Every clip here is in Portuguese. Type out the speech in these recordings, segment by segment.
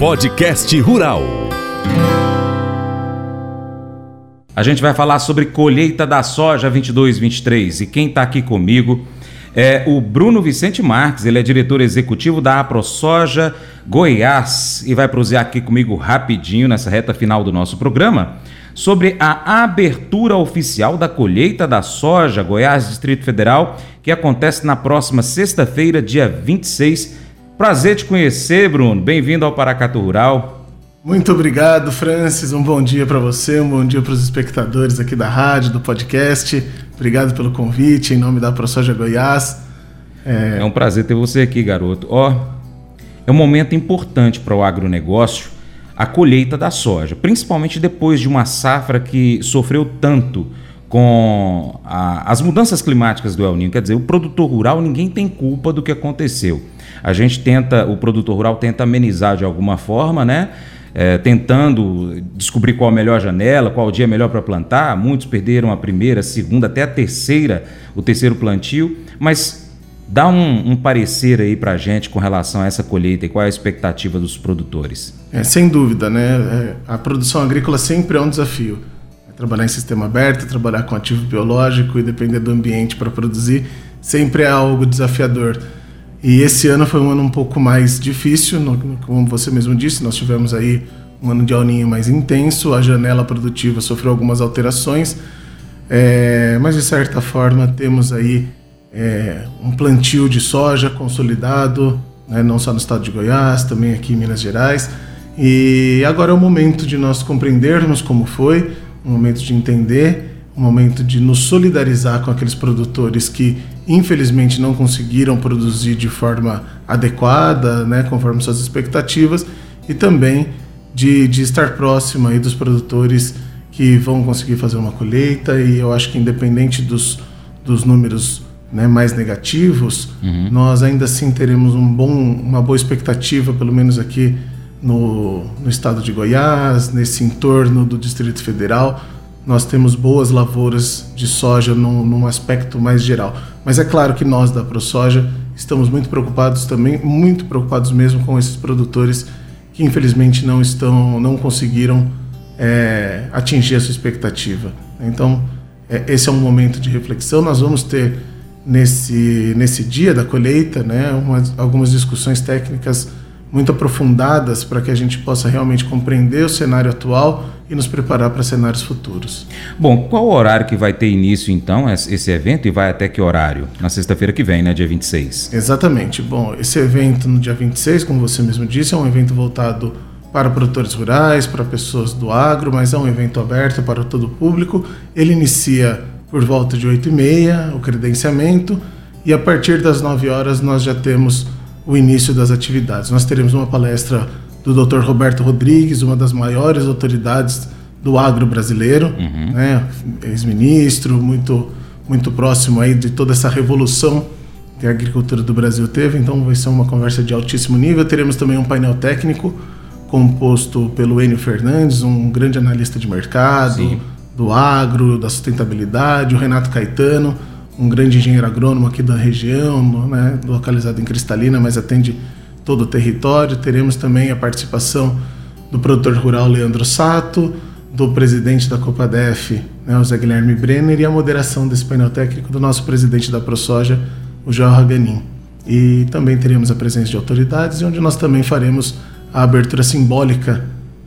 Podcast Rural. A gente vai falar sobre colheita da soja 22-23 e quem está aqui comigo é o Bruno Vicente Marques, ele é diretor executivo da AproSoja Goiás e vai prosear aqui comigo rapidinho nessa reta final do nosso programa sobre a abertura oficial da colheita da soja Goiás Distrito Federal, que acontece na próxima sexta-feira, dia 26. Prazer te conhecer, Bruno. Bem-vindo ao Paracatu Rural. Muito obrigado, Francis. Um bom dia para você, um bom dia para os espectadores aqui da rádio, do podcast. Obrigado pelo convite em nome da ProSoja Goiás. É... é um prazer ter você aqui, garoto. Ó, é um momento importante para o agronegócio a colheita da soja, principalmente depois de uma safra que sofreu tanto com a, as mudanças climáticas do El Niño. Quer dizer, o produtor rural ninguém tem culpa do que aconteceu. A gente tenta, o produtor rural tenta amenizar de alguma forma, né? É, tentando descobrir qual a melhor janela, qual o dia melhor para plantar. Muitos perderam a primeira, a segunda, até a terceira, o terceiro plantio, mas Dá um, um parecer aí para a gente com relação a essa colheita e qual é a expectativa dos produtores. É, sem dúvida, né? É, a produção agrícola sempre é um desafio. Trabalhar em sistema aberto, trabalhar com ativo biológico e depender do ambiente para produzir sempre é algo desafiador. E esse ano foi um ano um pouco mais difícil, como você mesmo disse, nós tivemos aí um ano de alninho mais intenso, a janela produtiva sofreu algumas alterações, é, mas de certa forma temos aí é, um plantio de soja consolidado, né, não só no estado de Goiás, também aqui em Minas Gerais. E agora é o momento de nós compreendermos como foi, um momento de entender, um momento de nos solidarizar com aqueles produtores que infelizmente não conseguiram produzir de forma adequada, né, conforme suas expectativas, e também de, de estar próximo aí dos produtores que vão conseguir fazer uma colheita. E eu acho que independente dos, dos números né, mais negativos, uhum. nós ainda assim teremos um bom, uma boa expectativa, pelo menos aqui no, no estado de Goiás, nesse entorno do Distrito Federal. Nós temos boas lavouras de soja num, num aspecto mais geral. Mas é claro que nós da ProSoja estamos muito preocupados também, muito preocupados mesmo com esses produtores que infelizmente não estão, não conseguiram é, atingir a sua expectativa. Então, é, esse é um momento de reflexão. Nós vamos ter nesse, nesse dia da colheita, né, umas, algumas discussões técnicas muito aprofundadas para que a gente possa realmente compreender o cenário atual e nos preparar para cenários futuros. Bom, qual o horário que vai ter início então esse evento e vai até que horário? Na sexta-feira que vem, né, dia 26. Exatamente. Bom, esse evento no dia 26, como você mesmo disse, é um evento voltado para produtores rurais, para pessoas do agro, mas é um evento aberto para todo o público. Ele inicia por volta de 8 e meia, o credenciamento, e a partir das 9 horas nós já temos o início das atividades. Nós teremos uma palestra do Dr. Roberto Rodrigues, uma das maiores autoridades do agro brasileiro, uhum. né? ex-ministro, muito, muito próximo aí de toda essa revolução que a agricultura do Brasil teve, então vai ser uma conversa de altíssimo nível. Teremos também um painel técnico composto pelo Enio Fernandes, um grande analista de mercado, Sim do agro, da sustentabilidade, o Renato Caetano, um grande engenheiro agrônomo aqui da região, né, localizado em Cristalina, mas atende todo o território. Teremos também a participação do produtor rural Leandro Sato, do presidente da Copadef, né, o Zé Guilherme Brenner, e a moderação desse painel técnico do nosso presidente da ProSoja, o João Raganin. E também teremos a presença de autoridades, onde nós também faremos a abertura simbólica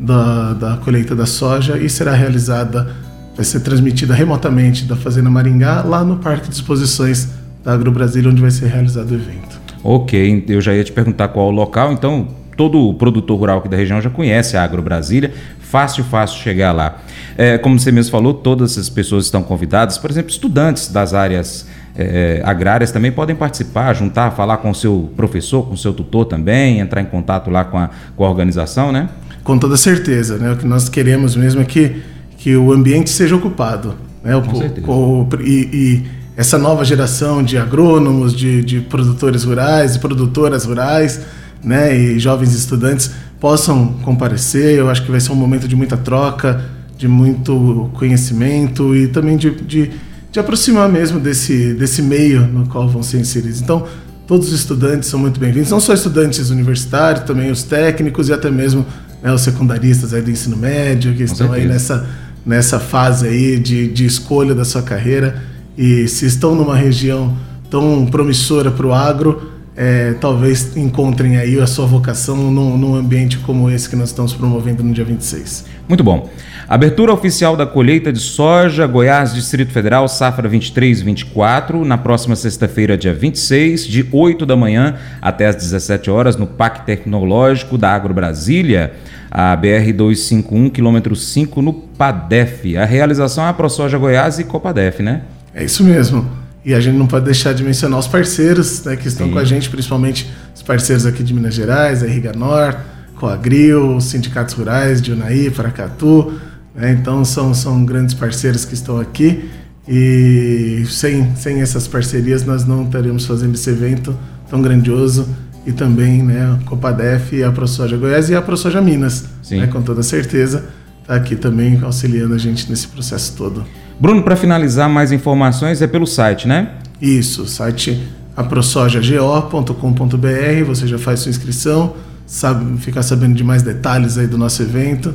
da, da colheita da soja e será realizada vai ser transmitida remotamente da Fazenda Maringá, lá no Parque de Exposições da Agro Brasília, onde vai ser realizado o evento. Ok, eu já ia te perguntar qual é o local, então todo produtor rural aqui da região já conhece a Agro Brasília, fácil, fácil chegar lá. É, como você mesmo falou, todas as pessoas estão convidadas, por exemplo, estudantes das áreas é, agrárias também podem participar, juntar, falar com o seu professor, com o seu tutor também, entrar em contato lá com a, com a organização, né? Com toda certeza, né? O que nós queremos mesmo é que que o ambiente seja ocupado. Né? Com certeza. O, e, e, essa nova geração de agrônomos, de, de produtores rurais e produtoras rurais, né? e jovens estudantes possam comparecer. Eu acho que vai ser um momento de muita troca, de muito conhecimento e também de, de, de aproximar mesmo desse, desse meio no qual vão ser inseridos. Então, Todos os estudantes são muito bem-vindos, não só estudantes universitários, também os técnicos e até mesmo né, os secundaristas aí do ensino médio, que Com estão certeza. aí nessa, nessa fase aí de, de escolha da sua carreira. E se estão numa região tão promissora para o agro, é, talvez encontrem aí a sua vocação num, num, ambiente como esse que nós estamos promovendo no dia 26. Muito bom. Abertura oficial da colheita de soja, Goiás, Distrito Federal, safra 23 24, na próxima sexta-feira, dia 26, de 8 da manhã até as 17 horas, no Parque Tecnológico da Agro Brasília, a BR 251, quilômetro 5, no PADEF. A realização é a ProSoja Goiás e Copadef, né? É isso mesmo. E a gente não pode deixar de mencionar os parceiros né, que estão Sim. com a gente, principalmente os parceiros aqui de Minas Gerais, a Irriga Nor, Coagril, os sindicatos rurais de Unaí, Paracatu. Né, então são, são grandes parceiros que estão aqui. E sem, sem essas parcerias nós não estaríamos fazendo esse evento tão grandioso. E também né, a Copadef a ProSoja Goiás e a ProSoja Minas, né, com toda certeza, está aqui também auxiliando a gente nesse processo todo. Bruno, para finalizar, mais informações é pelo site, né? Isso, site aprosojago.com.br, você já faz sua inscrição, sabe, ficar sabendo de mais detalhes aí do nosso evento.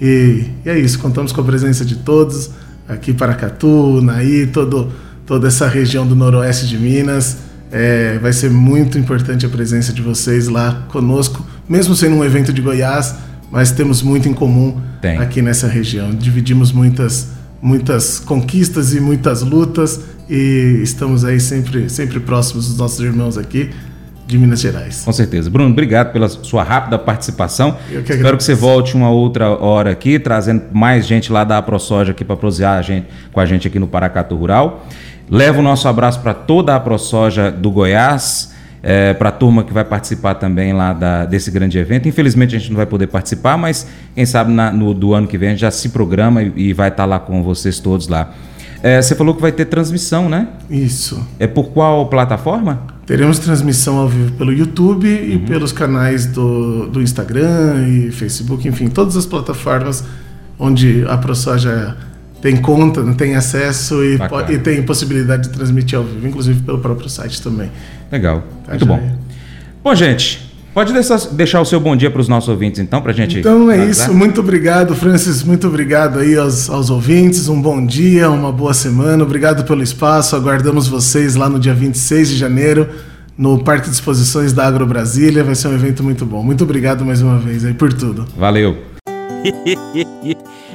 E, e é isso, contamos com a presença de todos, aqui Paracatu, Naí, todo, toda essa região do noroeste de Minas. É, vai ser muito importante a presença de vocês lá conosco, mesmo sendo um evento de Goiás, mas temos muito em comum Tem. aqui nessa região. Dividimos muitas muitas conquistas e muitas lutas e estamos aí sempre, sempre próximos dos nossos irmãos aqui de Minas Gerais. Com certeza. Bruno, obrigado pela sua rápida participação. Eu que Espero que você volte uma outra hora aqui, trazendo mais gente lá da AproSoja aqui para prosear a gente, com a gente aqui no Paracatu Rural. Leva o nosso abraço para toda a AproSoja do Goiás é, para a turma que vai participar também lá da, desse grande evento. Infelizmente a gente não vai poder participar, mas quem sabe na, no, do ano que vem a gente já se programa e, e vai estar tá lá com vocês todos lá. É, você falou que vai ter transmissão, né? Isso. É por qual plataforma? Teremos transmissão ao vivo pelo YouTube uhum. e pelos canais do, do Instagram e Facebook, enfim, todas as plataformas onde a ProSoja tem conta, tem acesso e, e, tem possibilidade de transmitir ao vivo, inclusive pelo próprio site também. Legal, tá muito bom. Bom, gente, pode deixar, deixar o seu bom dia para os nossos ouvintes, então, para a gente. Então é isso. Muito obrigado, Francis. Muito obrigado aí aos, aos ouvintes. Um bom dia, uma boa semana. Obrigado pelo espaço. Aguardamos vocês lá no dia 26 de janeiro no Parque de Exposições da Agro Brasília. Vai ser um evento muito bom. Muito obrigado mais uma vez aí por tudo. Valeu.